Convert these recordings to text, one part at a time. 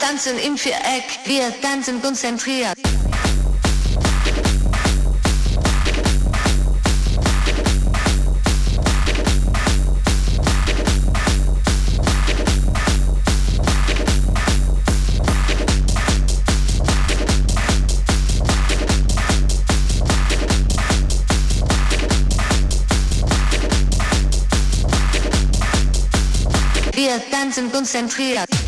Tanzen im Viereck, wir tanzen konzentriert. Wir tanzen konzentriert.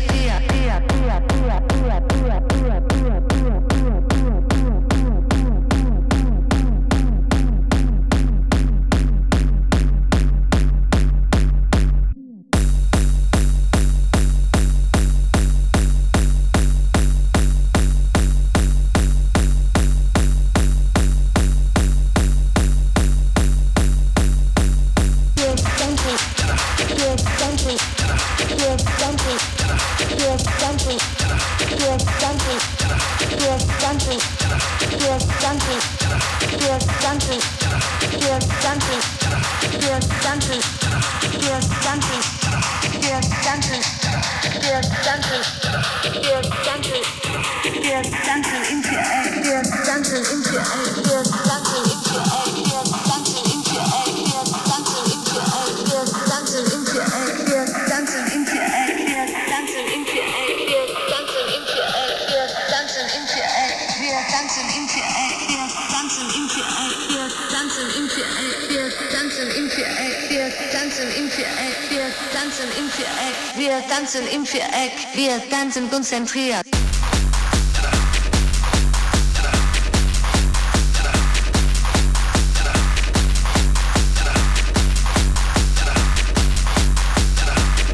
konzentriert.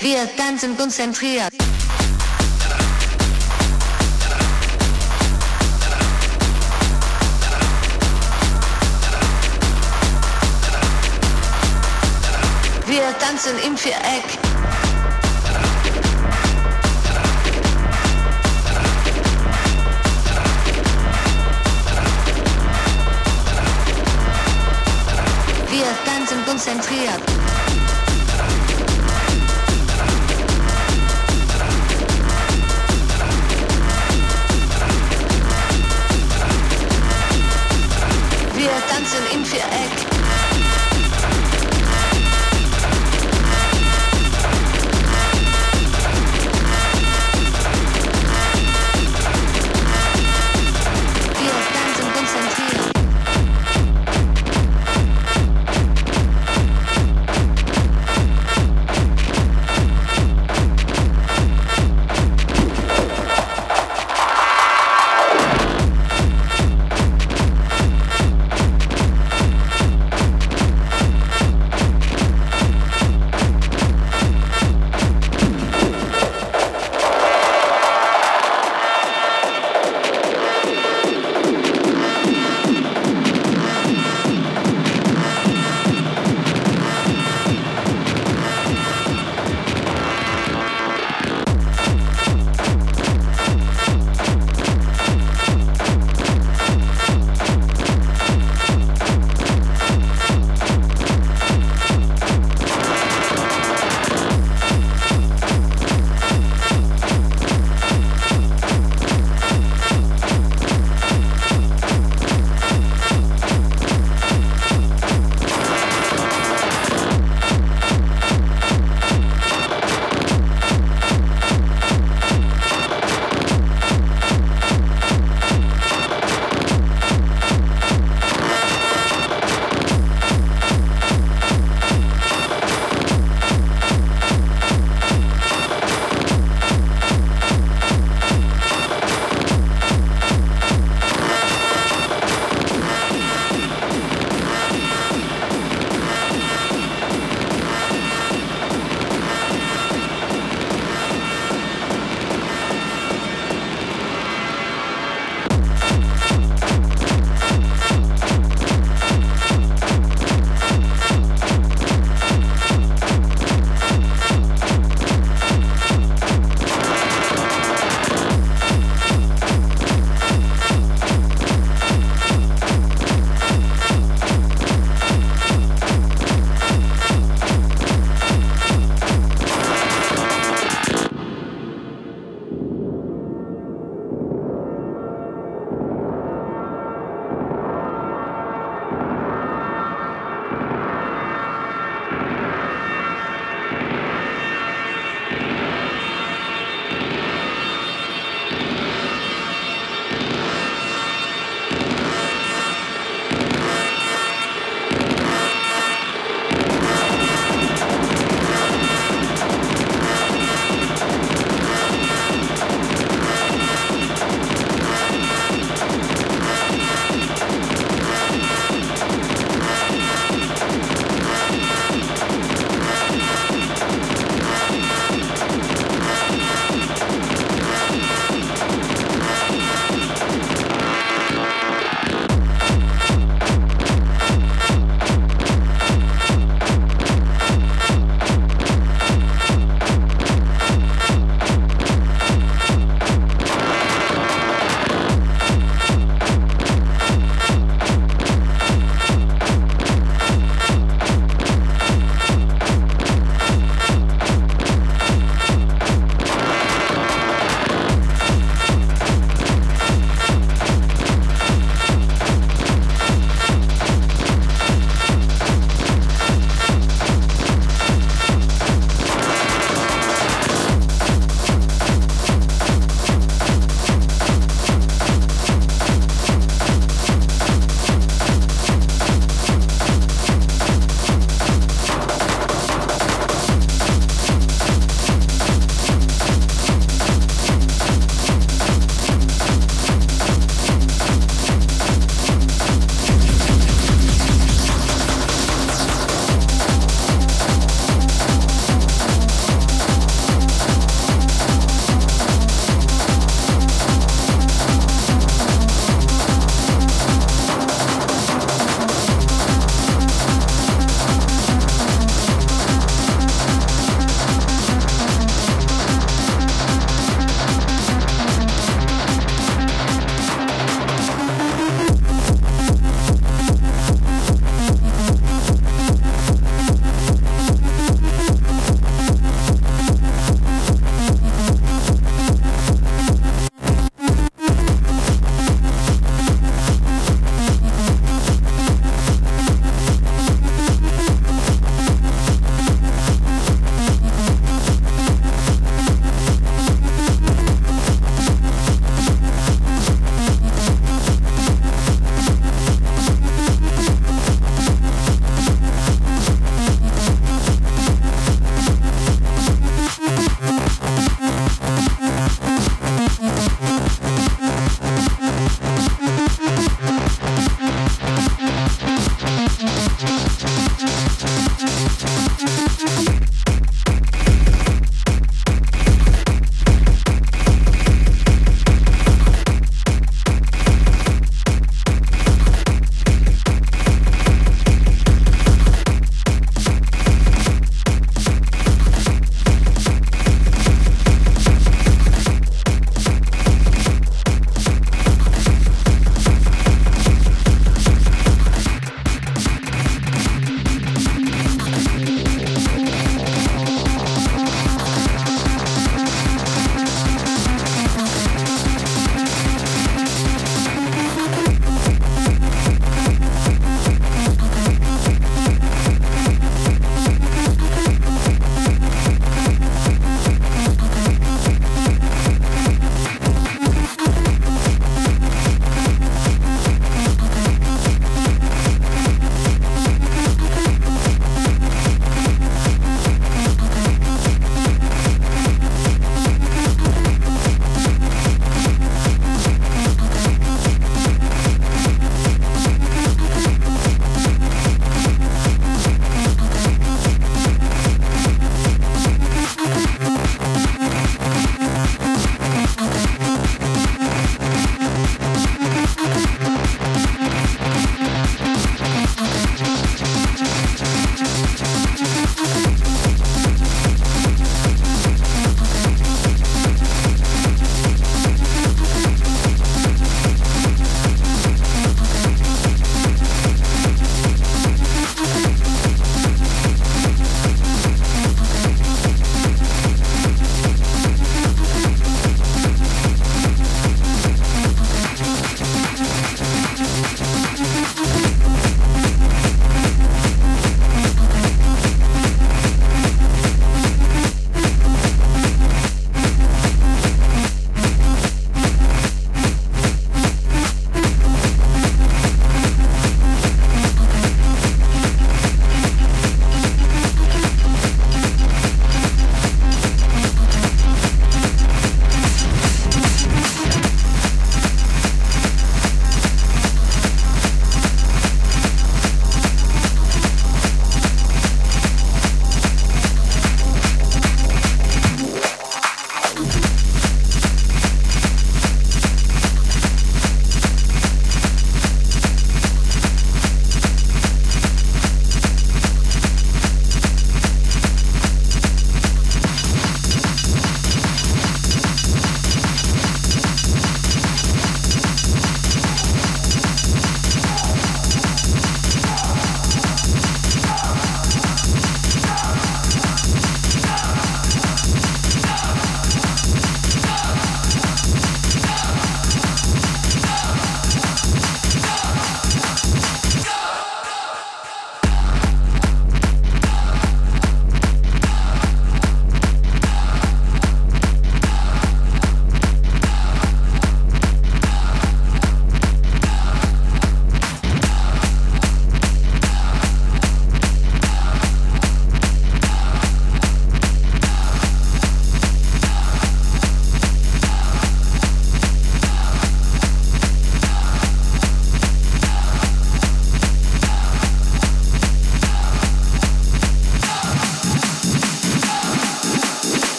Wir tanzen konzentriert. Wir tanzen im Viereck. Konzentriert. Wir tanzen im Viereck.